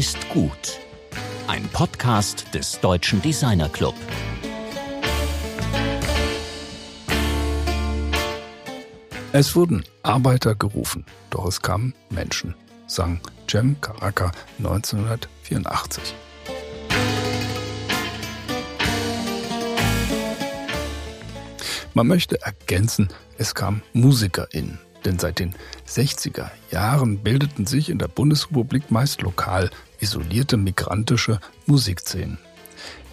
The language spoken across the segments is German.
ist gut. Ein Podcast des Deutschen Designer Club. Es wurden Arbeiter gerufen, doch es kamen Menschen, sang Cem Karaca 1984. Man möchte ergänzen, es kamen MusikerInnen, denn seit den 60er Jahren bildeten sich in der Bundesrepublik meist lokal isolierte migrantische Musikszenen.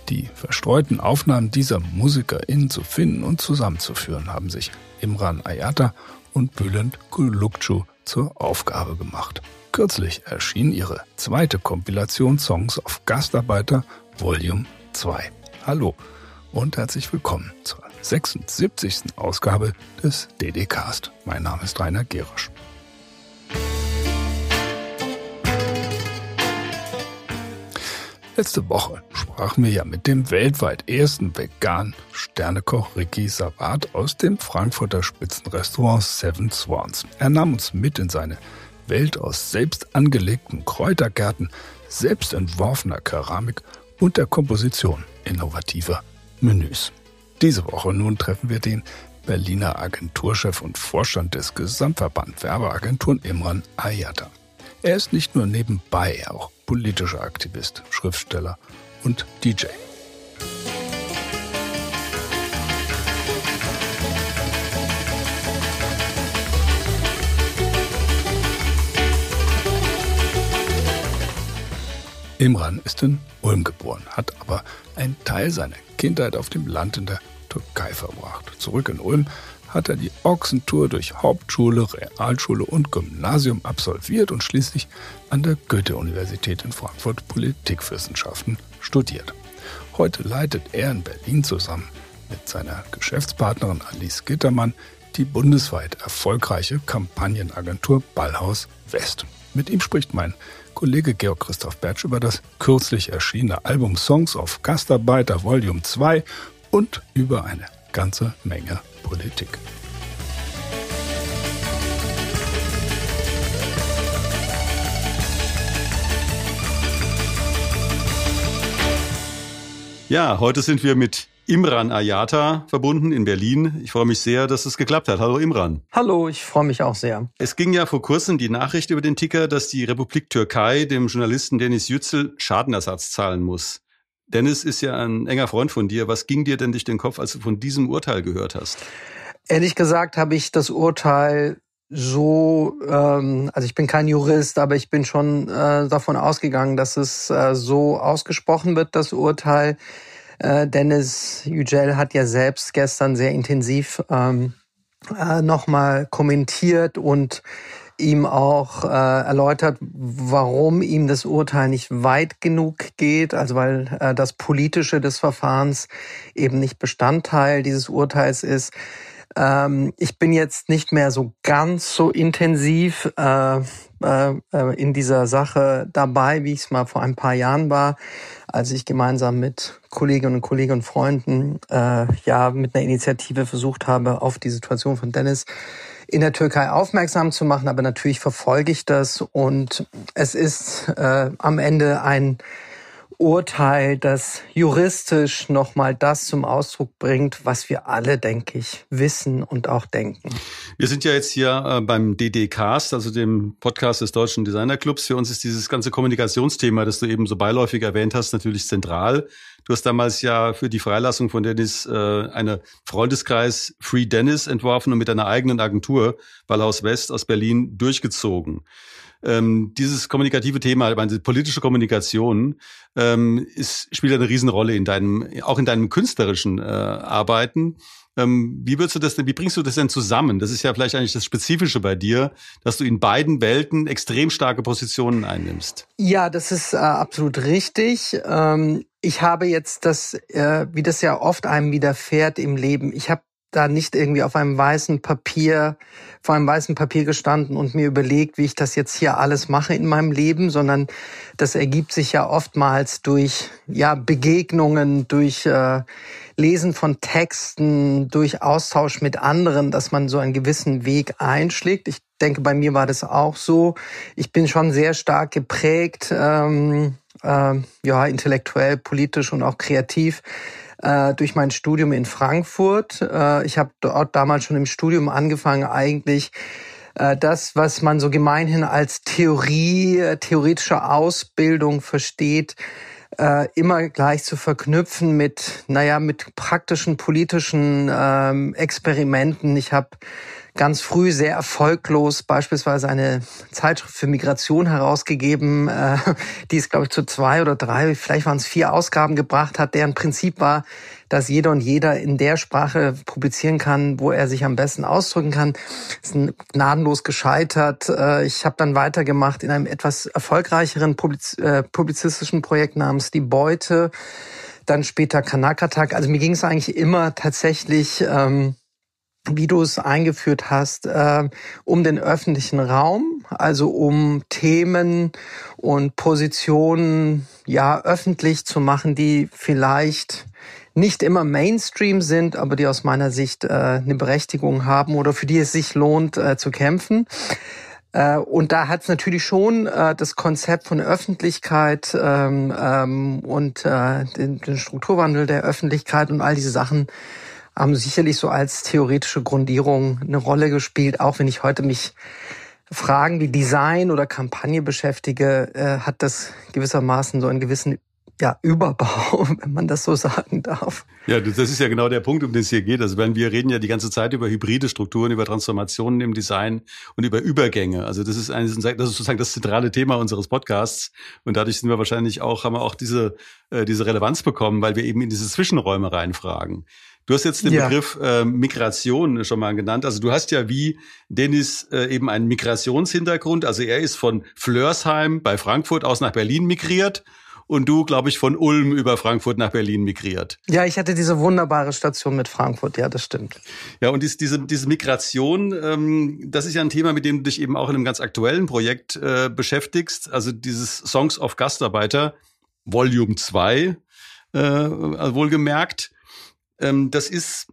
Die verstreuten Aufnahmen dieser MusikerInnen zu finden und zusammenzuführen haben sich Imran Ayata und Bülent Kulukcu zur Aufgabe gemacht. Kürzlich erschien ihre zweite Kompilation Songs of Gastarbeiter Volume 2. Hallo und herzlich willkommen zur 76. Ausgabe des DD-Cast. Mein Name ist Rainer Gerisch. Letzte Woche sprachen wir ja mit dem weltweit ersten veganen Sternekoch Ricky Savat aus dem Frankfurter Spitzenrestaurant Seven Swans. Er nahm uns mit in seine Welt aus selbst angelegten Kräutergärten, selbst entworfener Keramik und der Komposition innovativer Menüs. Diese Woche nun treffen wir den Berliner Agenturchef und Vorstand des Gesamtverband Werbeagenturen Imran Ayata. Er ist nicht nur nebenbei auch politischer Aktivist, Schriftsteller und DJ. Imran ist in Ulm geboren, hat aber einen Teil seiner Kindheit auf dem Land in der Türkei verbracht. Zurück in Ulm hat er die Ochsentour durch Hauptschule, Realschule und Gymnasium absolviert und schließlich an der Goethe-Universität in Frankfurt Politikwissenschaften studiert. Heute leitet er in Berlin zusammen mit seiner Geschäftspartnerin Alice Gittermann die bundesweit erfolgreiche Kampagnenagentur Ballhaus West. Mit ihm spricht mein Kollege Georg Christoph Bertsch über das kürzlich erschienene Album Songs of Gastarbeiter Volume 2 und über eine ganze Menge Politik. Ja, heute sind wir mit Imran Ayata verbunden in Berlin. Ich freue mich sehr, dass es geklappt hat. Hallo Imran. Hallo, ich freue mich auch sehr. Es ging ja vor kurzem die Nachricht über den Ticker, dass die Republik Türkei dem Journalisten Dennis Yücel Schadenersatz zahlen muss. Dennis ist ja ein enger Freund von dir. Was ging dir denn durch den Kopf, als du von diesem Urteil gehört hast? Ehrlich gesagt habe ich das Urteil so, ähm, also ich bin kein Jurist, aber ich bin schon äh, davon ausgegangen, dass es äh, so ausgesprochen wird, das Urteil. Äh, Dennis Yücel hat ja selbst gestern sehr intensiv ähm, äh, nochmal kommentiert und ihm auch äh, erläutert, warum ihm das Urteil nicht weit genug geht, also weil äh, das Politische des Verfahrens eben nicht Bestandteil dieses Urteils ist. Ähm, ich bin jetzt nicht mehr so ganz so intensiv äh, äh, äh in dieser Sache dabei, wie ich es mal vor ein paar Jahren war, als ich gemeinsam mit Kolleginnen und Kollegen und Freunden äh, ja mit einer Initiative versucht habe, auf die Situation von Dennis in der Türkei aufmerksam zu machen. Aber natürlich verfolge ich das und es ist äh, am Ende ein Urteil, das juristisch nochmal das zum Ausdruck bringt, was wir alle, denke ich, wissen und auch denken. Wir sind ja jetzt hier äh, beim DD-Cast, also dem Podcast des Deutschen Designerclubs. Für uns ist dieses ganze Kommunikationsthema, das du eben so beiläufig erwähnt hast, natürlich zentral. Du hast damals ja für die Freilassung von Dennis äh, eine Freundeskreis Free Dennis entworfen und mit deiner eigenen Agentur Ballhaus West aus Berlin durchgezogen ähm, dieses kommunikative Thema, meine politische Kommunikation, ähm, ist, spielt eine Riesenrolle in deinem, auch in deinem künstlerischen äh, Arbeiten. Ähm, wie würdest du das denn, wie bringst du das denn zusammen? Das ist ja vielleicht eigentlich das Spezifische bei dir, dass du in beiden Welten extrem starke Positionen einnimmst. Ja, das ist äh, absolut richtig. Ähm, ich habe jetzt das, äh, wie das ja oft einem widerfährt im Leben, ich habe da nicht irgendwie auf einem weißen Papier, vor einem weißen Papier gestanden und mir überlegt, wie ich das jetzt hier alles mache in meinem Leben, sondern das ergibt sich ja oftmals durch ja Begegnungen, durch äh, Lesen von Texten, durch Austausch mit anderen, dass man so einen gewissen Weg einschlägt. Ich denke, bei mir war das auch so. Ich bin schon sehr stark geprägt, ähm, äh, ja, intellektuell, politisch und auch kreativ äh, durch mein Studium in Frankfurt. Äh, ich habe dort damals schon im Studium angefangen, eigentlich äh, das, was man so gemeinhin als Theorie, äh, theoretische Ausbildung versteht, äh, immer gleich zu verknüpfen mit, naja, mit praktischen politischen ähm, Experimenten. Ich habe ganz früh sehr erfolglos beispielsweise eine Zeitschrift für Migration herausgegeben, äh, die es, glaube ich, zu zwei oder drei, vielleicht waren es vier Ausgaben gebracht hat, deren Prinzip war, dass jeder und jeder in der Sprache publizieren kann, wo er sich am besten ausdrücken kann. ist gnadenlos gescheitert. Äh, ich habe dann weitergemacht in einem etwas erfolgreicheren äh, publizistischen Projekt namens Die Beute, dann später Kanakatak. Also mir ging es eigentlich immer tatsächlich... Ähm, wie du es eingeführt hast, äh, um den öffentlichen Raum, also um Themen und Positionen ja öffentlich zu machen, die vielleicht nicht immer Mainstream sind, aber die aus meiner Sicht äh, eine Berechtigung haben oder für die es sich lohnt äh, zu kämpfen. Äh, und da hat es natürlich schon äh, das Konzept von Öffentlichkeit ähm, ähm, und äh, den, den Strukturwandel der Öffentlichkeit und all diese Sachen haben sicherlich so als theoretische Grundierung eine Rolle gespielt, auch wenn ich heute mich Fragen wie Design oder Kampagne beschäftige, äh, hat das gewissermaßen so einen gewissen ja, Überbau, wenn man das so sagen darf. Ja, das ist ja genau der Punkt, um den es hier geht. Also wenn wir reden ja die ganze Zeit über hybride Strukturen, über Transformationen im Design und über Übergänge. Also das ist, ein, das ist sozusagen das zentrale Thema unseres Podcasts. Und dadurch sind wir wahrscheinlich auch, haben wir auch diese, äh, diese Relevanz bekommen, weil wir eben in diese Zwischenräume reinfragen. Du hast jetzt den ja. Begriff äh, Migration schon mal genannt. Also du hast ja wie Dennis äh, eben einen Migrationshintergrund. Also er ist von Flörsheim bei Frankfurt aus nach Berlin migriert und du, glaube ich, von Ulm über Frankfurt nach Berlin migriert. Ja, ich hatte diese wunderbare Station mit Frankfurt, ja, das stimmt. Ja, und diese, diese Migration, ähm, das ist ja ein Thema, mit dem du dich eben auch in einem ganz aktuellen Projekt äh, beschäftigst. Also dieses Songs of Gastarbeiter, Volume 2, äh, wohlgemerkt. Ähm, das ist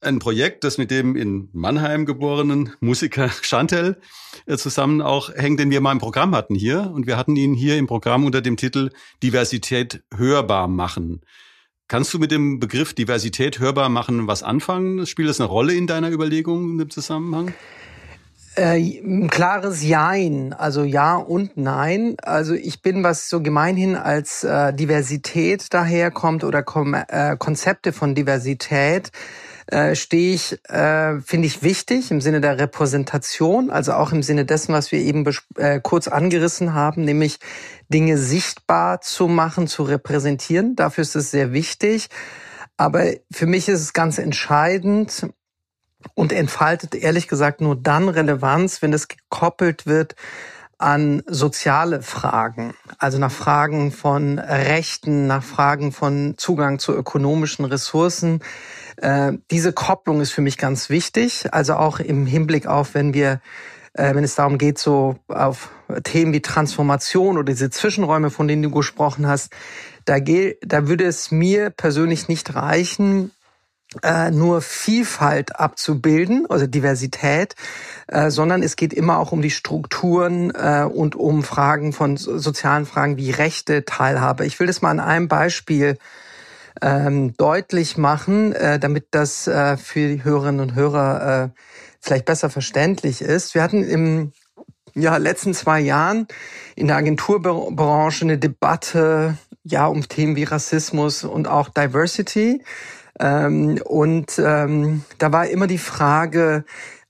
ein Projekt, das mit dem in Mannheim geborenen Musiker Chantel äh, zusammen auch hängt, den wir mal im Programm hatten hier. Und wir hatten ihn hier im Programm unter dem Titel Diversität hörbar machen. Kannst du mit dem Begriff Diversität hörbar machen was anfangen? Spielt das eine Rolle in deiner Überlegung in dem Zusammenhang? Äh, ein klares Jein, also ja und nein. Also ich bin, was so gemeinhin als äh, Diversität daherkommt oder Kom äh, Konzepte von Diversität, äh, stehe ich, äh, finde ich wichtig im Sinne der Repräsentation, also auch im Sinne dessen, was wir eben äh, kurz angerissen haben, nämlich Dinge sichtbar zu machen, zu repräsentieren. Dafür ist es sehr wichtig. Aber für mich ist es ganz entscheidend, und entfaltet ehrlich gesagt nur dann Relevanz, wenn es gekoppelt wird an soziale Fragen, also nach Fragen von Rechten, nach Fragen von Zugang zu ökonomischen Ressourcen. Äh, diese Kopplung ist für mich ganz wichtig, also auch im Hinblick auf, wenn wir äh, wenn es darum geht, so auf Themen wie Transformation oder diese Zwischenräume, von denen du gesprochen hast, da, da würde es mir persönlich nicht reichen, äh, nur Vielfalt abzubilden, also Diversität, äh, sondern es geht immer auch um die Strukturen äh, und um Fragen von sozialen Fragen wie Rechte, Teilhabe. Ich will das mal an einem Beispiel ähm, deutlich machen, äh, damit das äh, für die Hörerinnen und Hörer äh, vielleicht besser verständlich ist. Wir hatten im ja, letzten zwei Jahren in der Agenturbranche eine Debatte ja um Themen wie Rassismus und auch Diversity. Ähm, und ähm, da war immer die Frage,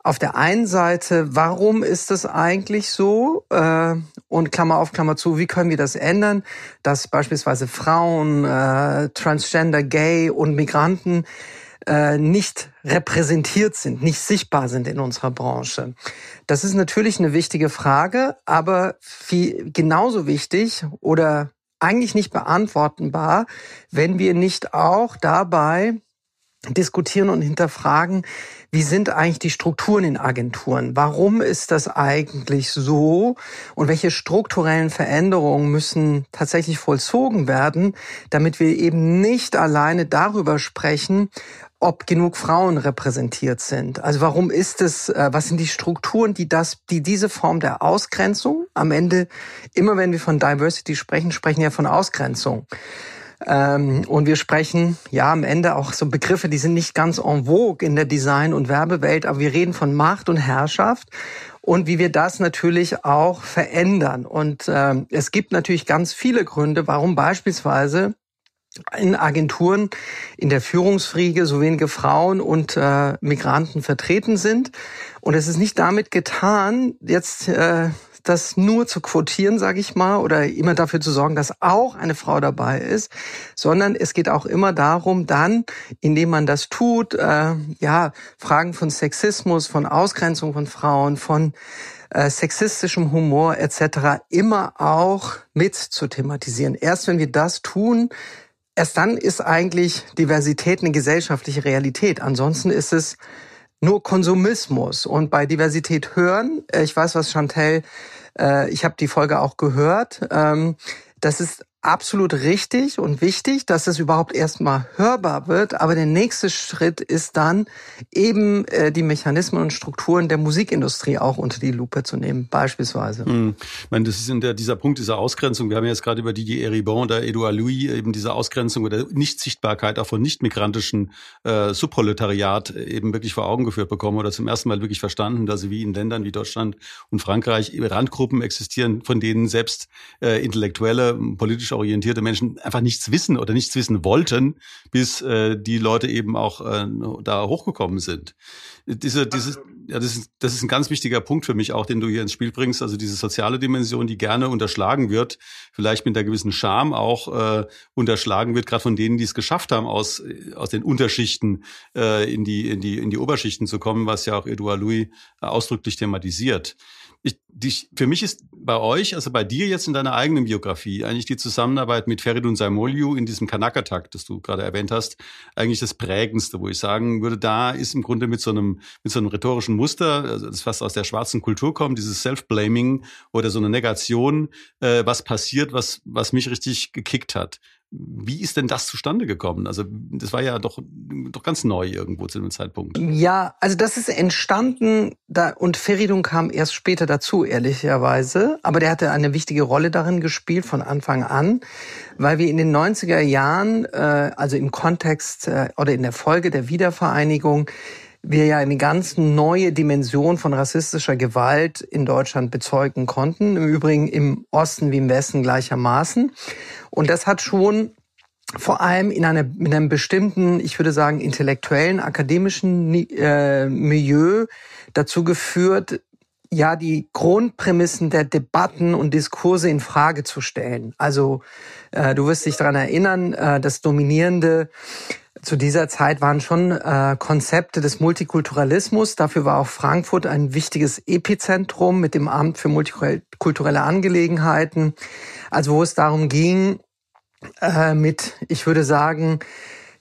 auf der einen Seite, warum ist das eigentlich so? Äh, und Klammer auf, Klammer zu, wie können wir das ändern, dass beispielsweise Frauen, äh, Transgender, Gay und Migranten äh, nicht repräsentiert sind, nicht sichtbar sind in unserer Branche. Das ist natürlich eine wichtige Frage, aber viel, genauso wichtig oder eigentlich nicht beantwortenbar, wenn wir nicht auch dabei diskutieren und hinterfragen, wie sind eigentlich die Strukturen in Agenturen? Warum ist das eigentlich so? Und welche strukturellen Veränderungen müssen tatsächlich vollzogen werden, damit wir eben nicht alleine darüber sprechen, ob genug Frauen repräsentiert sind. Also warum ist es, äh, was sind die Strukturen, die das, die diese Form der Ausgrenzung am Ende, immer wenn wir von Diversity sprechen, sprechen wir von Ausgrenzung. Ähm, und wir sprechen ja am Ende auch so Begriffe, die sind nicht ganz en vogue in der Design- und Werbewelt, aber wir reden von Macht und Herrschaft und wie wir das natürlich auch verändern. Und ähm, es gibt natürlich ganz viele Gründe, warum beispielsweise in Agenturen in der Führungsfriege so wenige Frauen und äh, Migranten vertreten sind. Und es ist nicht damit getan, jetzt äh, das nur zu quotieren, sage ich mal, oder immer dafür zu sorgen, dass auch eine Frau dabei ist, sondern es geht auch immer darum, dann, indem man das tut, äh, ja, Fragen von Sexismus, von Ausgrenzung von Frauen, von äh, sexistischem Humor etc. immer auch mit zu thematisieren. Erst wenn wir das tun, erst dann ist eigentlich Diversität eine gesellschaftliche Realität. Ansonsten ist es nur Konsumismus. Und bei Diversität hören, äh, ich weiß, was Chantel, äh, ich habe die Folge auch gehört, ähm, das ist absolut richtig und wichtig, dass es überhaupt erstmal hörbar wird. Aber der nächste Schritt ist dann eben äh, die Mechanismen und Strukturen der Musikindustrie auch unter die Lupe zu nehmen, beispielsweise. Hm. Ich meine, das ist in der, dieser Punkt dieser Ausgrenzung. Wir haben ja jetzt gerade über Didier Eribon oder Edouard Louis eben diese Ausgrenzung oder Nichtsichtbarkeit auch von nicht-migrantischen äh, Subproletariat eben wirklich vor Augen geführt bekommen oder zum ersten Mal wirklich verstanden, dass sie wie in Ländern wie Deutschland und Frankreich Randgruppen existieren, von denen selbst äh, intellektuelle, politisch orientierte Menschen einfach nichts wissen oder nichts wissen wollten, bis äh, die Leute eben auch äh, da hochgekommen sind. Diese, dieses, ja, das ist, das ist ein ganz wichtiger Punkt für mich auch, den du hier ins Spiel bringst. Also diese soziale Dimension, die gerne unterschlagen wird, vielleicht mit einer gewissen Scham auch äh, unterschlagen wird, gerade von denen, die es geschafft haben, aus aus den Unterschichten äh, in die in die in die Oberschichten zu kommen, was ja auch Edouard Louis ausdrücklich thematisiert ich, die, für mich ist bei euch, also bei dir jetzt in deiner eigenen Biografie, eigentlich die Zusammenarbeit mit Feridun Saimoliu in diesem Kanakatak, das du gerade erwähnt hast, eigentlich das prägendste, wo ich sagen würde, da ist im Grunde mit so einem, mit so einem rhetorischen Muster, also das fast aus der schwarzen Kultur kommt, dieses Self-Blaming oder so eine Negation, äh, was passiert, was, was mich richtig gekickt hat. Wie ist denn das zustande gekommen? Also das war ja doch, doch ganz neu irgendwo zu dem Zeitpunkt. Ja, also das ist entstanden da, und Feridun kam erst später dazu, ehrlicherweise. Aber der hatte eine wichtige Rolle darin gespielt von Anfang an, weil wir in den 90er Jahren, äh, also im Kontext äh, oder in der Folge der Wiedervereinigung, wir ja eine ganz neue Dimension von rassistischer Gewalt in Deutschland bezeugen konnten. Im Übrigen im Osten wie im Westen gleichermaßen. Und das hat schon vor allem in, einer, in einem bestimmten, ich würde sagen, intellektuellen, akademischen äh, Milieu dazu geführt, ja, die Grundprämissen der Debatten und Diskurse in Frage zu stellen. Also, äh, du wirst dich daran erinnern, äh, das dominierende zu dieser Zeit waren schon äh, Konzepte des Multikulturalismus. Dafür war auch Frankfurt ein wichtiges Epizentrum mit dem Amt für multikulturelle Angelegenheiten. Also wo es darum ging, äh, mit, ich würde sagen,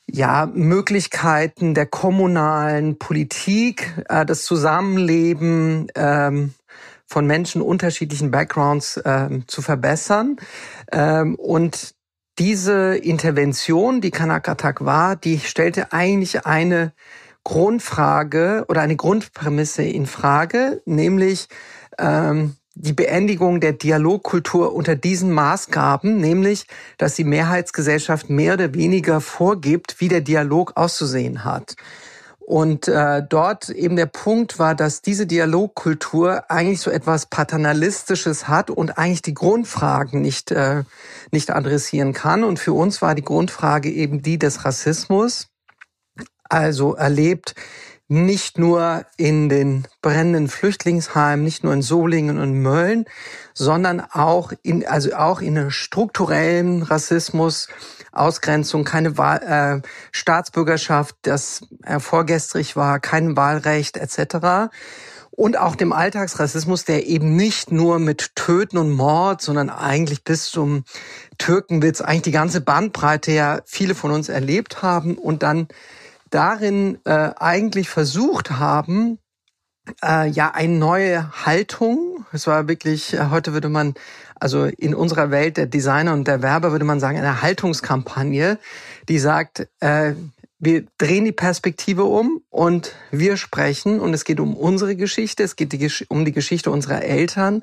ja, Möglichkeiten der kommunalen Politik, äh, das Zusammenleben ähm, von Menschen unterschiedlichen Backgrounds äh, zu verbessern. Ähm, und diese Intervention, die Kanakatak war, die stellte eigentlich eine Grundfrage oder eine Grundprämisse in Frage, nämlich ähm, die Beendigung der Dialogkultur unter diesen Maßgaben, nämlich, dass die Mehrheitsgesellschaft mehr oder weniger vorgibt, wie der Dialog auszusehen hat. Und äh, dort eben der Punkt war, dass diese Dialogkultur eigentlich so etwas Paternalistisches hat und eigentlich die Grundfragen nicht, äh, nicht adressieren kann. Und für uns war die Grundfrage eben die des Rassismus. Also erlebt nicht nur in den brennenden Flüchtlingsheimen, nicht nur in Solingen und Mölln, sondern auch in, also auch in einem strukturellen Rassismus, Ausgrenzung, keine Wahl, äh, Staatsbürgerschaft, das äh, vorgestrig war, kein Wahlrecht etc. Und auch dem Alltagsrassismus, der eben nicht nur mit Töten und Mord, sondern eigentlich bis zum Türkenwitz, eigentlich die ganze Bandbreite ja viele von uns erlebt haben und dann darin äh, eigentlich versucht haben, äh, ja, eine neue Haltung. Es war wirklich, äh, heute würde man, also in unserer Welt der Designer und der Werber würde man sagen, eine Haltungskampagne, die sagt, äh, wir drehen die Perspektive um und wir sprechen und es geht um unsere Geschichte, es geht die, um die Geschichte unserer Eltern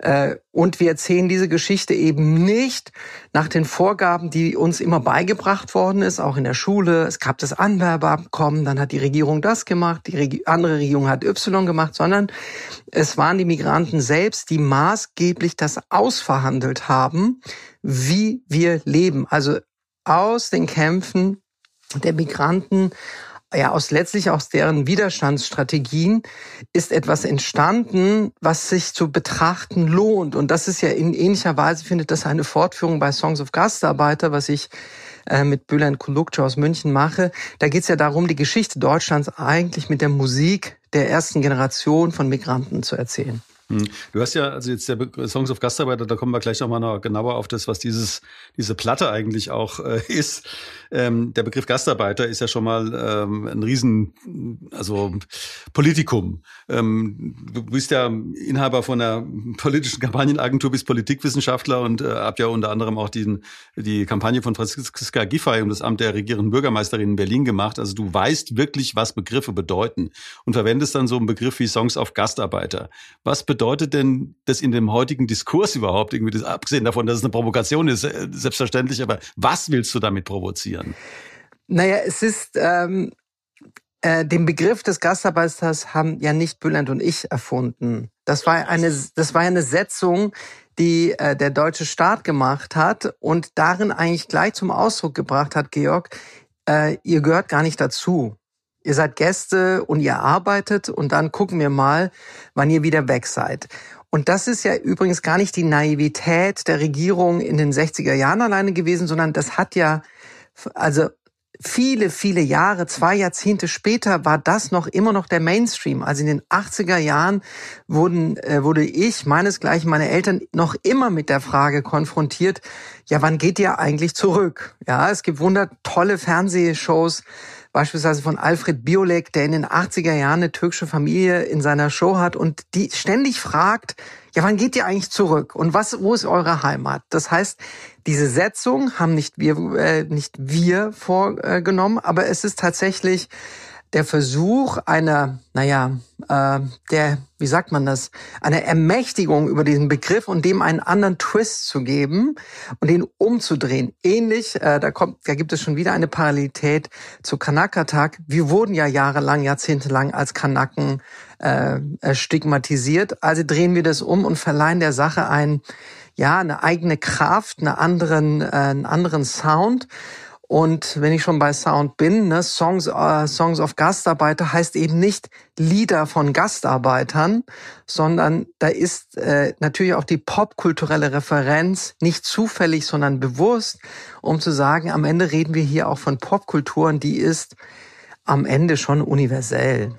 äh, und wir erzählen diese Geschichte eben nicht nach den Vorgaben, die uns immer beigebracht worden ist, auch in der Schule. Es gab das Anwerbeabkommen, dann hat die Regierung das gemacht, die Regi andere Regierung hat Y gemacht, sondern es waren die Migranten selbst, die maßgeblich das ausverhandelt haben, wie wir leben. Also aus den Kämpfen der Migranten, ja, aus letztlich aus deren Widerstandsstrategien ist etwas entstanden, was sich zu betrachten lohnt. Und das ist ja in ähnlicher Weise, findet das eine Fortführung bei Songs of Gastarbeiter, was ich äh, mit Bülent Kulukcu aus München mache. Da geht es ja darum, die Geschichte Deutschlands eigentlich mit der Musik der ersten Generation von Migranten zu erzählen. Hm. Du hast ja, also jetzt der Songs of Gastarbeiter, da kommen wir gleich nochmal noch genauer auf das, was dieses, diese Platte eigentlich auch äh, ist. Ähm, der Begriff Gastarbeiter ist ja schon mal ähm, ein Riesen, also Politikum. Ähm, du bist ja Inhaber von einer politischen Kampagnenagentur, bist Politikwissenschaftler und äh, habt ja unter anderem auch diesen, die Kampagne von Franziska Giffey um das Amt der regierenden Bürgermeisterin in Berlin gemacht. Also du weißt wirklich, was Begriffe bedeuten und verwendest dann so einen Begriff wie Songs of Gastarbeiter. Was bedeutet denn das in dem heutigen Diskurs überhaupt irgendwie, das, abgesehen davon, dass es eine Provokation ist, äh, selbstverständlich, aber was willst du damit provozieren? Naja, es ist, ähm, äh, den Begriff des Gastarbeiters haben ja nicht Bülent und ich erfunden. Das war eine, das war eine Setzung, die äh, der deutsche Staat gemacht hat und darin eigentlich gleich zum Ausdruck gebracht hat, Georg, äh, ihr gehört gar nicht dazu. Ihr seid Gäste und ihr arbeitet und dann gucken wir mal, wann ihr wieder weg seid. Und das ist ja übrigens gar nicht die Naivität der Regierung in den 60er Jahren alleine gewesen, sondern das hat ja, also viele, viele Jahre, zwei Jahrzehnte später war das noch immer noch der Mainstream. Also in den 80er Jahren wurden, äh, wurde ich, meinesgleichen meine Eltern, noch immer mit der Frage konfrontiert, ja, wann geht ihr eigentlich zurück? Ja, es gibt wunder tolle Fernsehshows, beispielsweise von Alfred Biolek, der in den 80er Jahren eine türkische Familie in seiner Show hat und die ständig fragt, ja, wann geht ihr eigentlich zurück? Und was, wo ist eure Heimat? Das heißt, diese Setzung haben nicht wir, äh, nicht wir vorgenommen, aber es ist tatsächlich der Versuch einer, naja, äh, der, wie sagt man das, eine Ermächtigung über diesen Begriff und dem einen anderen Twist zu geben und den umzudrehen. Ähnlich, äh, da kommt, da gibt es schon wieder eine Parallelität zu Kanakatak. Wir wurden ja jahrelang, jahrzehntelang als Kanaken äh, stigmatisiert. Also drehen wir das um und verleihen der Sache ein, ja, eine eigene Kraft, eine anderen, äh, einen anderen Sound. Und wenn ich schon bei Sound bin, ne, Songs, äh, Songs of Gastarbeiter heißt eben nicht Lieder von Gastarbeitern, sondern da ist äh, natürlich auch die popkulturelle Referenz nicht zufällig, sondern bewusst, um zu sagen, am Ende reden wir hier auch von Popkulturen, die ist am Ende schon universell.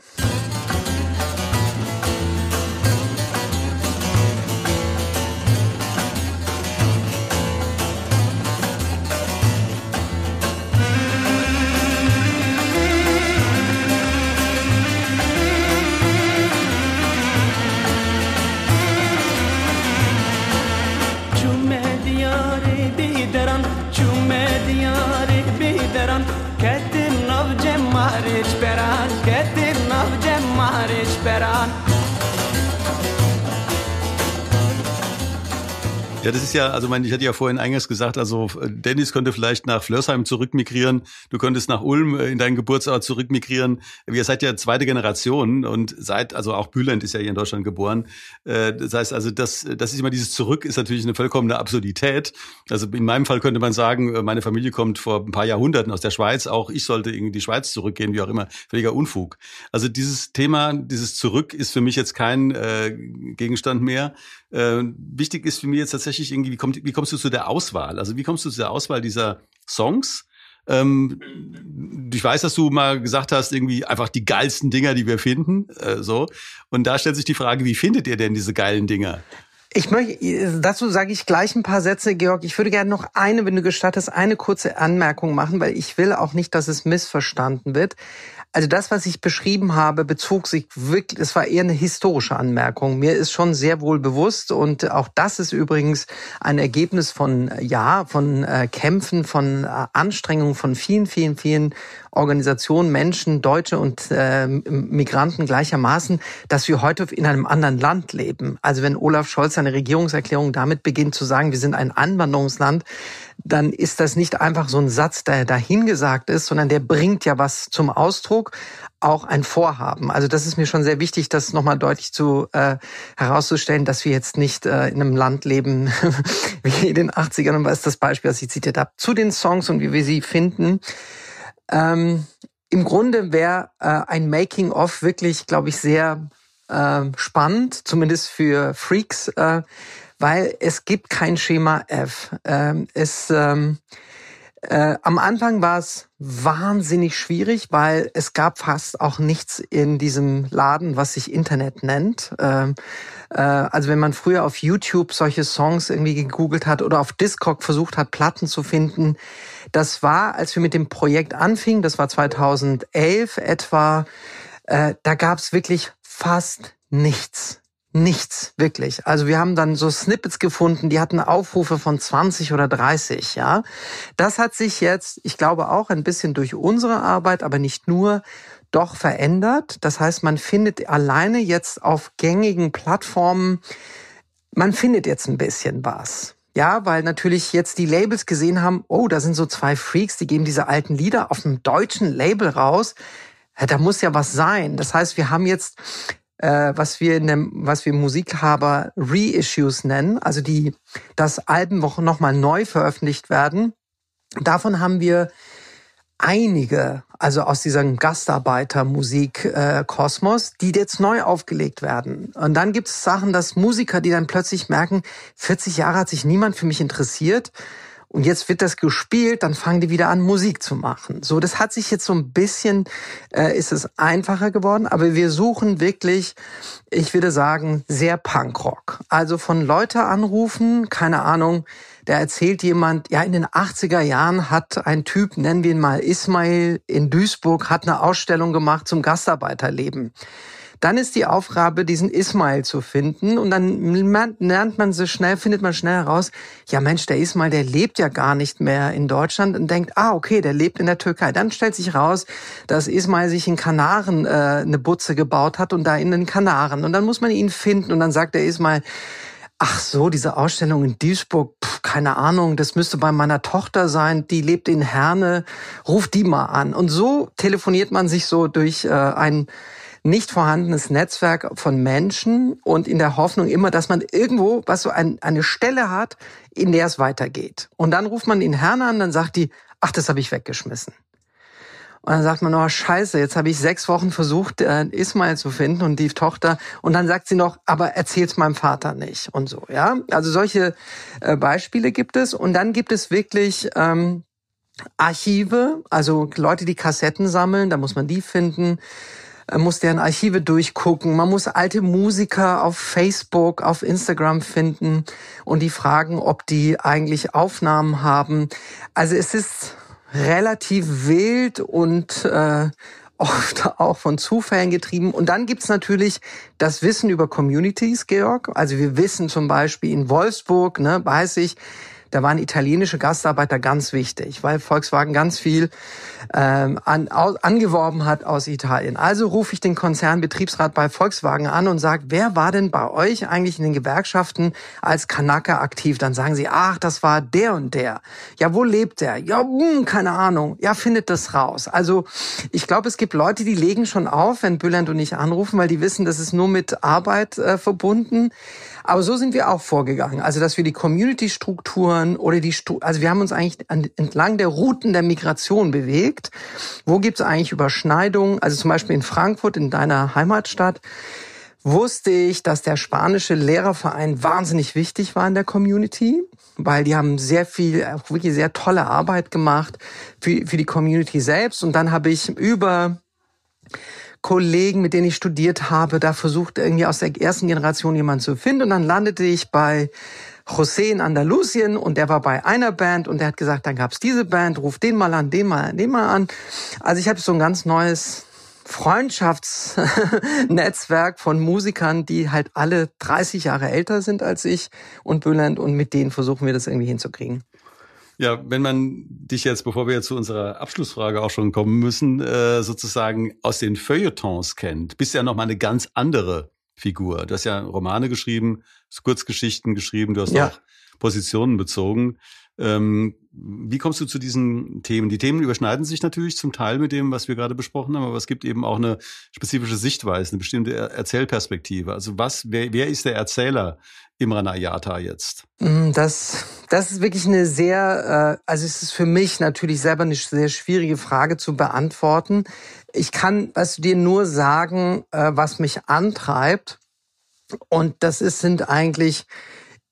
Ja, das ist ja, also mein, ich hatte ja vorhin eingangs gesagt, also Dennis könnte vielleicht nach Flörsheim zurückmigrieren, du könntest nach Ulm äh, in deinen Geburtsort zurückmigrieren. Wir seid ja zweite Generation und seit, also auch Bülent ist ja hier in Deutschland geboren. Äh, das heißt also, das, das ist immer dieses Zurück ist natürlich eine vollkommene Absurdität. Also in meinem Fall könnte man sagen, äh, meine Familie kommt vor ein paar Jahrhunderten aus der Schweiz, auch ich sollte in die Schweiz zurückgehen, wie auch immer, völliger Unfug. Also dieses Thema, dieses Zurück ist für mich jetzt kein äh, Gegenstand mehr. Äh, wichtig ist für mich jetzt tatsächlich irgendwie, wie, kommt, wie kommst du zu der Auswahl? Also wie kommst du zu der Auswahl dieser Songs? Ähm, ich weiß, dass du mal gesagt hast, irgendwie einfach die geilsten Dinger, die wir finden. Äh, so. Und da stellt sich die Frage, wie findet ihr denn diese geilen Dinger? Ich möchte, dazu sage ich gleich ein paar Sätze, Georg. Ich würde gerne noch eine, wenn du gestattest, eine kurze Anmerkung machen, weil ich will auch nicht, dass es missverstanden wird. Also das, was ich beschrieben habe, bezog sich wirklich, es war eher eine historische Anmerkung. Mir ist schon sehr wohl bewusst und auch das ist übrigens ein Ergebnis von, ja, von äh, Kämpfen, von äh, Anstrengungen von vielen, vielen, vielen Organisationen, Menschen, Deutsche und äh, Migranten gleichermaßen, dass wir heute in einem anderen Land leben. Also wenn Olaf Scholz seine Regierungserklärung damit beginnt zu sagen, wir sind ein Anwanderungsland, dann ist das nicht einfach so ein Satz, der dahingesagt ist, sondern der bringt ja was zum Ausdruck, auch ein Vorhaben. Also das ist mir schon sehr wichtig, das nochmal deutlich zu äh, herauszustellen, dass wir jetzt nicht äh, in einem Land leben wie in den 80ern. Und was ist das Beispiel, was ich zitiert habe, zu den Songs und wie wir sie finden. Ähm, Im Grunde wäre äh, ein Making-of wirklich, glaube ich, sehr äh, spannend, zumindest für Freaks, äh, weil es gibt kein Schema F. Ähm, es ähm, äh, am Anfang war es wahnsinnig schwierig, weil es gab fast auch nichts in diesem Laden, was sich Internet nennt. Ähm, äh, also wenn man früher auf YouTube solche Songs irgendwie gegoogelt hat oder auf Discog versucht hat, Platten zu finden, das war, als wir mit dem Projekt anfingen, das war 2011 etwa, äh, da gab es wirklich fast nichts. Nichts, wirklich. Also wir haben dann so Snippets gefunden, die hatten Aufrufe von 20 oder 30, ja. Das hat sich jetzt, ich glaube auch ein bisschen durch unsere Arbeit, aber nicht nur, doch verändert. Das heißt, man findet alleine jetzt auf gängigen Plattformen, man findet jetzt ein bisschen was. Ja, weil natürlich jetzt die Labels gesehen haben, oh, da sind so zwei Freaks, die geben diese alten Lieder auf einem deutschen Label raus. Da muss ja was sein. Das heißt, wir haben jetzt äh, was wir in dem, was wir Musikhaber Reissues nennen, also die, das Alben nochmal neu veröffentlicht werden. Davon haben wir einige, also aus diesem Gastarbeitermusik-Kosmos, äh, die jetzt neu aufgelegt werden. Und dann gibt es Sachen, dass Musiker, die dann plötzlich merken, 40 Jahre hat sich niemand für mich interessiert und jetzt wird das gespielt, dann fangen die wieder an, Musik zu machen. So, das hat sich jetzt so ein bisschen, äh, ist es einfacher geworden, aber wir suchen wirklich, ich würde sagen, sehr Punkrock. Also von Leute anrufen, keine Ahnung, da erzählt jemand, ja, in den 80er Jahren hat ein Typ, nennen wir ihn mal Ismail, in Duisburg, hat eine Ausstellung gemacht zum Gastarbeiterleben. Dann ist die Aufgabe, diesen Ismail zu finden und dann lernt man so schnell, findet man schnell heraus, ja Mensch, der Ismail, der lebt ja gar nicht mehr in Deutschland und denkt, ah, okay, der lebt in der Türkei. Dann stellt sich raus, dass Ismail sich in Kanaren äh, eine Butze gebaut hat und da in den Kanaren. Und dann muss man ihn finden und dann sagt der Ismail, Ach so, diese Ausstellung in Duisburg, pf, keine Ahnung, das müsste bei meiner Tochter sein, die lebt in Herne, ruf die mal an. Und so telefoniert man sich so durch äh, ein nicht vorhandenes Netzwerk von Menschen und in der Hoffnung immer, dass man irgendwo, was so ein, eine Stelle hat, in der es weitergeht. Und dann ruft man den Herrn an, dann sagt die, ach, das habe ich weggeschmissen. Und dann sagt man, oh scheiße, jetzt habe ich sechs Wochen versucht, äh, Ismail zu finden und die Tochter. Und dann sagt sie noch, aber erzähl's meinem Vater nicht und so. Ja, also solche äh, Beispiele gibt es. Und dann gibt es wirklich ähm, Archive, also Leute, die Kassetten sammeln, da muss man die finden. Muss deren Archive durchgucken. Man muss alte Musiker auf Facebook, auf Instagram finden und die fragen, ob die eigentlich Aufnahmen haben. Also es ist relativ wild und äh, oft auch von Zufällen getrieben. Und dann gibt's natürlich das Wissen über Communities, Georg. Also wir wissen zum Beispiel in Wolfsburg, ne, weiß ich, da waren italienische Gastarbeiter ganz wichtig, weil Volkswagen ganz viel ähm, an, angeworben hat aus Italien. Also rufe ich den Konzernbetriebsrat bei Volkswagen an und sage, wer war denn bei euch eigentlich in den Gewerkschaften als Kanaka aktiv? Dann sagen sie, ach, das war der und der. Ja, wo lebt der? Ja, hm, keine Ahnung. Ja, findet das raus. Also ich glaube, es gibt Leute, die legen schon auf, wenn Bülent und ich anrufen, weil die wissen, das ist nur mit Arbeit äh, verbunden. Aber so sind wir auch vorgegangen. Also, dass wir die Community-Strukturen oder die, also wir haben uns eigentlich entlang der Routen der Migration bewegt. Wo gibt es eigentlich Überschneidungen? Also zum Beispiel in Frankfurt, in deiner Heimatstadt, wusste ich, dass der spanische Lehrerverein wahnsinnig wichtig war in der Community, weil die haben sehr viel, wirklich sehr tolle Arbeit gemacht für, für die Community selbst. Und dann habe ich über Kollegen, mit denen ich studiert habe, da versucht irgendwie aus der ersten Generation jemand zu finden. Und dann landete ich bei José in Andalusien und der war bei einer Band und der hat gesagt, dann gab's diese Band, ruf den mal an, den mal, den mal an. Also ich habe so ein ganz neues Freundschaftsnetzwerk von Musikern, die halt alle 30 Jahre älter sind als ich und Bülent und mit denen versuchen wir das irgendwie hinzukriegen. Ja, wenn man dich jetzt, bevor wir jetzt zu unserer Abschlussfrage auch schon kommen müssen, äh, sozusagen aus den Feuilletons kennt, bist du ja nochmal eine ganz andere Figur. Du hast ja Romane geschrieben, Kurzgeschichten geschrieben, du hast ja. auch Positionen bezogen. Ähm, wie kommst du zu diesen Themen? Die Themen überschneiden sich natürlich zum Teil mit dem, was wir gerade besprochen haben, aber es gibt eben auch eine spezifische Sichtweise, eine bestimmte Erzählperspektive. Also was, wer, wer ist der Erzähler Imran Ayata jetzt? Mm, das, das ist wirklich eine sehr, äh, also es ist für mich natürlich selber eine sehr schwierige Frage zu beantworten. Ich kann was dir nur sagen, äh, was mich antreibt. Und das ist, sind eigentlich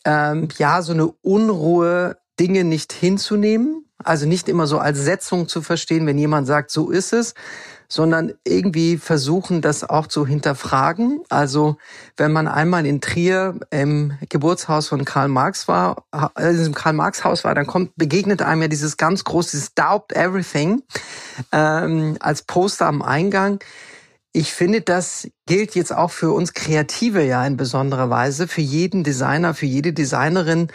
ähm, ja so eine Unruhe, Dinge nicht hinzunehmen, also nicht immer so als Setzung zu verstehen, wenn jemand sagt, so ist es, sondern irgendwie versuchen, das auch zu hinterfragen. Also wenn man einmal in Trier im Geburtshaus von Karl Marx war, äh, in diesem Karl Marx Haus war, dann kommt begegnet einem ja dieses ganz große, dieses Doubt Everything ähm, als Poster am Eingang. Ich finde, das gilt jetzt auch für uns Kreative ja in besonderer Weise, für jeden Designer, für jede Designerin,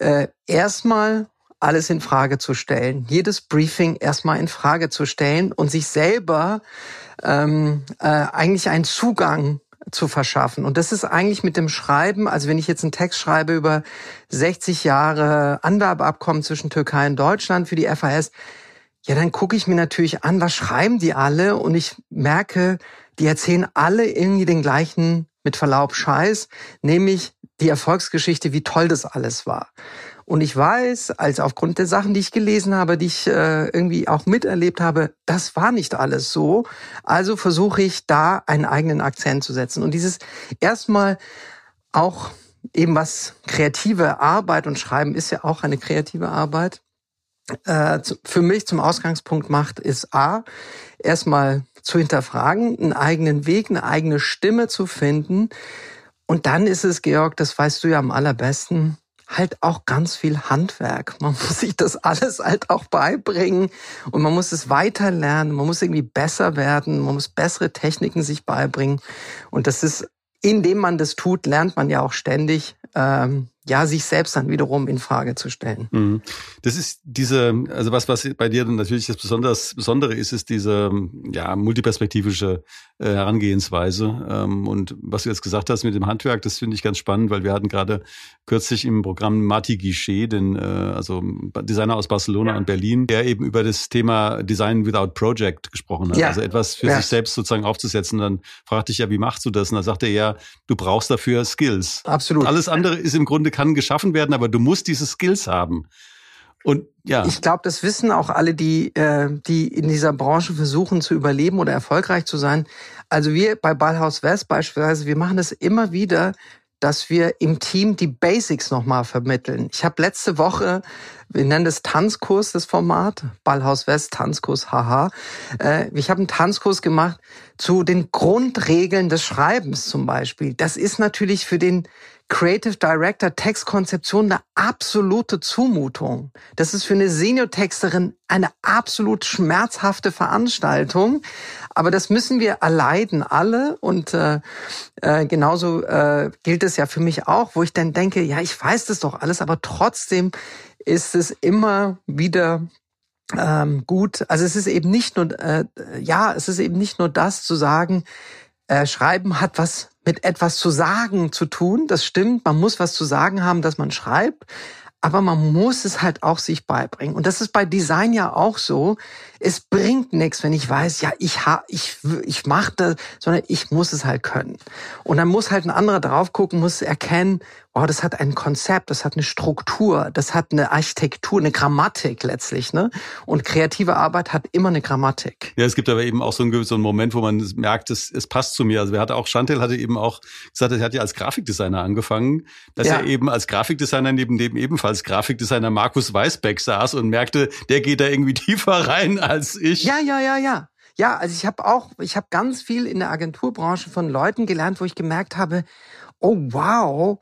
äh, erstmal alles in Frage zu stellen, jedes Briefing erstmal in Frage zu stellen und sich selber ähm, äh, eigentlich einen Zugang zu verschaffen. Und das ist eigentlich mit dem Schreiben, also wenn ich jetzt einen Text schreibe über 60 Jahre Anwerbeabkommen zwischen Türkei und Deutschland für die FAS, ja, dann gucke ich mir natürlich an, was schreiben die alle und ich merke, die erzählen alle irgendwie den gleichen, mit Verlaub, Scheiß, nämlich die Erfolgsgeschichte, wie toll das alles war. Und ich weiß, als aufgrund der Sachen, die ich gelesen habe, die ich äh, irgendwie auch miterlebt habe, das war nicht alles so. Also versuche ich da einen eigenen Akzent zu setzen. Und dieses erstmal auch eben was kreative Arbeit und Schreiben ist ja auch eine kreative Arbeit. Äh, für mich zum Ausgangspunkt macht, ist A, erstmal zu hinterfragen, einen eigenen Weg, eine eigene Stimme zu finden. Und dann ist es, Georg, das weißt du ja am allerbesten, halt auch ganz viel Handwerk. Man muss sich das alles halt auch beibringen und man muss es weiterlernen, man muss irgendwie besser werden, man muss bessere Techniken sich beibringen. Und das ist, indem man das tut, lernt man ja auch ständig. Ähm, ja, sich selbst dann wiederum in Frage zu stellen. Mhm. Das ist diese, also was, was bei dir natürlich das Besonders, Besondere ist, ist diese, ja, multiperspektivische äh, Herangehensweise. Ähm, und was du jetzt gesagt hast mit dem Handwerk, das finde ich ganz spannend, weil wir hatten gerade kürzlich im Programm Mati Guichet, den, äh, also Designer aus Barcelona ja. und Berlin, der eben über das Thema Design Without Project gesprochen hat. Ja. Also etwas für ja. sich selbst sozusagen aufzusetzen. Dann fragte ich ja, wie machst du das? Und da sagte er ja, du brauchst dafür Skills. Absolut. Alles andere ist im Grunde kann geschaffen werden, aber du musst diese Skills haben. Und ja. Ich glaube, das wissen auch alle, die, äh, die in dieser Branche versuchen zu überleben oder erfolgreich zu sein. Also wir bei Ballhaus West beispielsweise, wir machen das immer wieder, dass wir im Team die Basics nochmal vermitteln. Ich habe letzte Woche, wir nennen das Tanzkurs, das Format, Ballhaus West, Tanzkurs, haha. Äh, ich habe einen Tanzkurs gemacht zu den Grundregeln des Schreibens zum Beispiel. Das ist natürlich für den Creative Director Textkonzeption eine absolute Zumutung. Das ist für eine Senior-Texterin eine absolut schmerzhafte Veranstaltung. Aber das müssen wir erleiden alle. Und äh, äh, genauso äh, gilt es ja für mich auch, wo ich dann denke, ja, ich weiß das doch alles, aber trotzdem ist es immer wieder ähm, gut. Also es ist eben nicht nur, äh, ja, es ist eben nicht nur das zu sagen, äh, Schreiben hat was mit etwas zu sagen zu tun. Das stimmt. Man muss was zu sagen haben, dass man schreibt. Aber man muss es halt auch sich beibringen. Und das ist bei Design ja auch so. Es bringt nichts, wenn ich weiß, ja, ich ha, ich, ich mache das, sondern ich muss es halt können. Und dann muss halt ein anderer drauf gucken, muss erkennen, oh, das hat ein Konzept, das hat eine Struktur, das hat eine Architektur, eine Grammatik letztlich, ne? Und kreative Arbeit hat immer eine Grammatik. Ja, es gibt aber eben auch so einen, so einen Moment, wo man merkt, es, es passt zu mir. Also wir hatte auch, Chantel hatte eben auch gesagt, er hat ja als Grafikdesigner angefangen, dass ja. er eben als Grafikdesigner neben dem ebenfalls Grafikdesigner Markus Weisbeck saß und merkte, der geht da irgendwie tiefer rein als ich. Ja, ja, ja, ja. Ja, also ich habe auch, ich habe ganz viel in der Agenturbranche von Leuten gelernt, wo ich gemerkt habe, oh wow,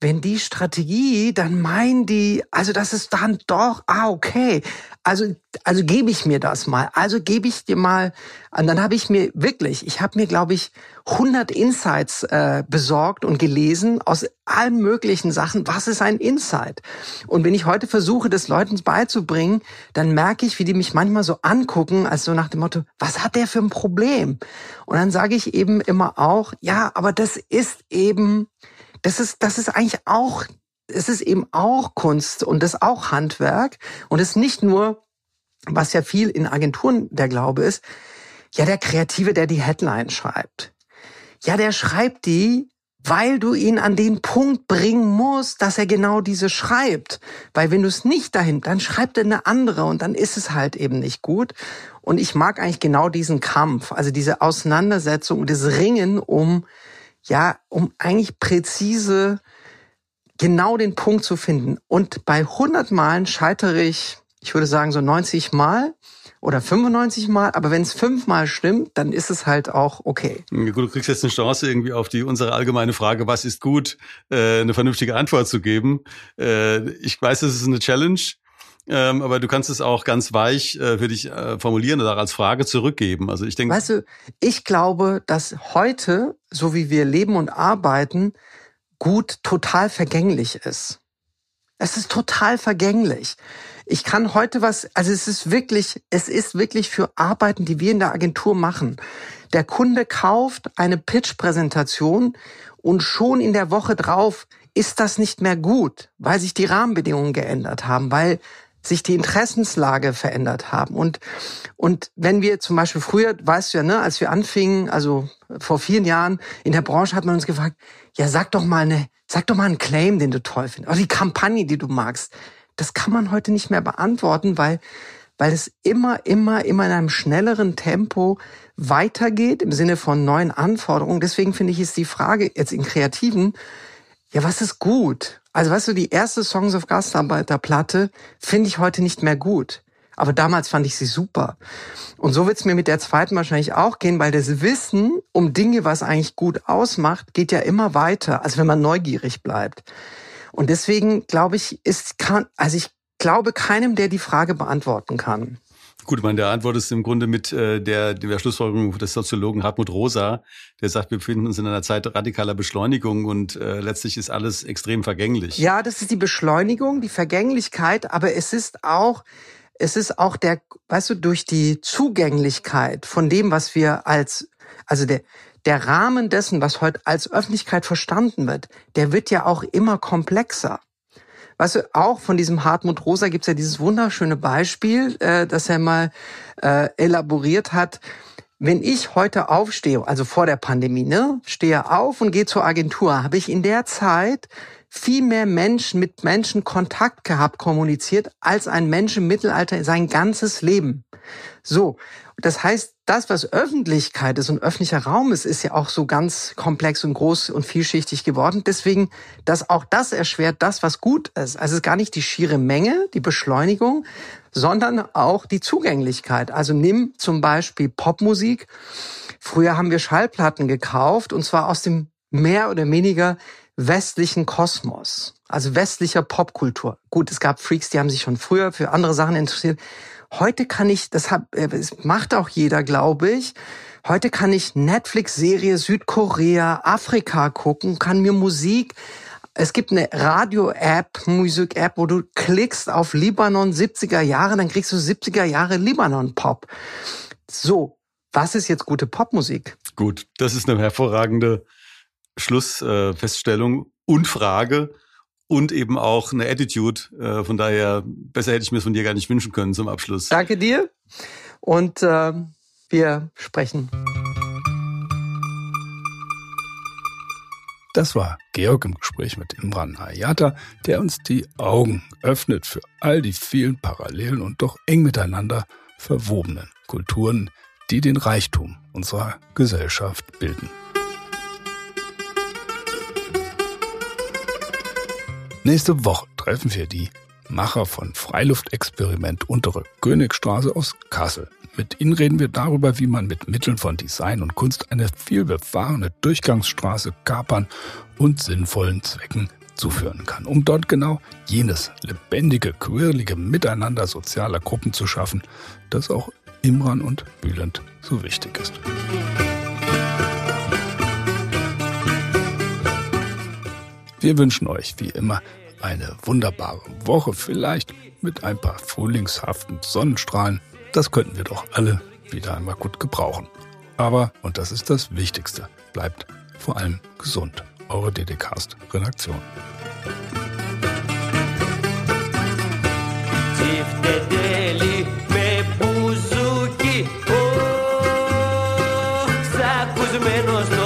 wenn die Strategie, dann meinen die, also das ist dann doch, ah, okay. Also, also gebe ich mir das mal. Also gebe ich dir mal, und dann habe ich mir wirklich, ich habe mir, glaube ich, 100 Insights äh, besorgt und gelesen aus allen möglichen Sachen. Was ist ein Insight? Und wenn ich heute versuche, das Leuten beizubringen, dann merke ich, wie die mich manchmal so angucken, als so nach dem Motto, was hat der für ein Problem? Und dann sage ich eben immer auch, ja, aber das ist eben, das ist, das ist eigentlich auch, es ist eben auch Kunst und das auch Handwerk und es ist nicht nur, was ja viel in Agenturen der Glaube ist, ja, der Kreative, der die Headline schreibt. Ja, der schreibt die, weil du ihn an den Punkt bringen musst, dass er genau diese schreibt. Weil wenn du es nicht dahin, dann schreibt er eine andere und dann ist es halt eben nicht gut. Und ich mag eigentlich genau diesen Kampf, also diese Auseinandersetzung, das Ringen um ja, um eigentlich präzise genau den Punkt zu finden. Und bei 100 Malen scheitere ich, ich würde sagen so 90 Mal oder 95 Mal, aber wenn es fünfmal stimmt, dann ist es halt auch okay. Gut, du kriegst jetzt eine Chance, irgendwie auf die unsere allgemeine Frage, was ist gut, äh, eine vernünftige Antwort zu geben. Äh, ich weiß, es ist eine Challenge. Ähm, aber du kannst es auch ganz weich äh, für dich äh, formulieren oder als Frage zurückgeben. Also ich denke. Weißt du, ich glaube, dass heute, so wie wir leben und arbeiten, gut total vergänglich ist. Es ist total vergänglich. Ich kann heute was, also es ist wirklich, es ist wirklich für Arbeiten, die wir in der Agentur machen. Der Kunde kauft eine Pitch-Präsentation und schon in der Woche drauf ist das nicht mehr gut, weil sich die Rahmenbedingungen geändert haben, weil sich die Interessenslage verändert haben. Und, und wenn wir zum Beispiel früher, weißt du ja, ne, als wir anfingen, also vor vielen Jahren in der Branche hat man uns gefragt, ja, sag doch mal eine, sag doch mal einen Claim, den du toll findest, oder die Kampagne, die du magst. Das kann man heute nicht mehr beantworten, weil, weil es immer, immer, immer in einem schnelleren Tempo weitergeht im Sinne von neuen Anforderungen. Deswegen finde ich, ist die Frage jetzt in Kreativen, ja, was ist gut? Also weißt du, die erste Songs of Gastarbeiter-Platte finde ich heute nicht mehr gut. Aber damals fand ich sie super. Und so wird es mir mit der zweiten wahrscheinlich auch gehen, weil das Wissen um Dinge, was eigentlich gut ausmacht, geht ja immer weiter, als wenn man neugierig bleibt. Und deswegen glaube ich, ist kann, also ich glaube keinem, der die Frage beantworten kann. Gut, meine, der Antwort ist im Grunde mit äh, der, der Schlussfolgerung des Soziologen Hartmut Rosa, der sagt, wir befinden uns in einer Zeit radikaler Beschleunigung und äh, letztlich ist alles extrem vergänglich. Ja, das ist die Beschleunigung, die Vergänglichkeit, aber es ist auch, es ist auch der, weißt du, durch die Zugänglichkeit von dem, was wir als, also der, der Rahmen dessen, was heute als Öffentlichkeit verstanden wird, der wird ja auch immer komplexer. Weißt du, auch von diesem Hartmut Rosa gibt's ja dieses wunderschöne Beispiel, äh, das er mal äh, elaboriert hat. Wenn ich heute aufstehe, also vor der Pandemie, ne, stehe auf und gehe zur Agentur, habe ich in der Zeit viel mehr Menschen mit Menschen Kontakt gehabt, kommuniziert, als ein Mensch im Mittelalter sein ganzes Leben. So. Das heißt, das, was Öffentlichkeit ist und öffentlicher Raum ist, ist ja auch so ganz komplex und groß und vielschichtig geworden. Deswegen, dass auch das erschwert das, was gut ist. Also es ist gar nicht die schiere Menge, die Beschleunigung, sondern auch die Zugänglichkeit. Also nimm zum Beispiel Popmusik. Früher haben wir Schallplatten gekauft und zwar aus dem mehr oder weniger westlichen Kosmos, also westlicher Popkultur. Gut, es gab Freaks, die haben sich schon früher für andere Sachen interessiert. Heute kann ich, das, äh, das macht auch jeder, glaube ich. Heute kann ich Netflix-Serie Südkorea, Afrika gucken, kann mir Musik es gibt eine Radio-App, Musik-App, wo du klickst auf Libanon 70er Jahre, dann kriegst du 70er Jahre Libanon-Pop. So, was ist jetzt gute Popmusik? Gut, das ist eine hervorragende Schlussfeststellung äh, und Frage und eben auch eine Attitude. Äh, von daher, besser hätte ich mir es von dir gar nicht wünschen können zum Abschluss. Danke dir und äh, wir sprechen. Das war Georg im Gespräch mit Imran Hayata, der uns die Augen öffnet für all die vielen parallelen und doch eng miteinander verwobenen Kulturen, die den Reichtum unserer Gesellschaft bilden. Nächste Woche treffen wir die Macher von Freiluftexperiment Untere Königstraße aus Kassel. Mit ihnen reden wir darüber, wie man mit Mitteln von Design und Kunst eine vielbefahrene Durchgangsstraße kapern und sinnvollen Zwecken zuführen kann, um dort genau jenes lebendige, quirlige Miteinander sozialer Gruppen zu schaffen, das auch Imran und Bülent so wichtig ist. Wir wünschen euch wie immer eine wunderbare Woche, vielleicht mit ein paar frühlingshaften Sonnenstrahlen. Das könnten wir doch alle wieder einmal gut gebrauchen. Aber, und das ist das Wichtigste, bleibt vor allem gesund. Eure DDcast Redaktion. Menos todo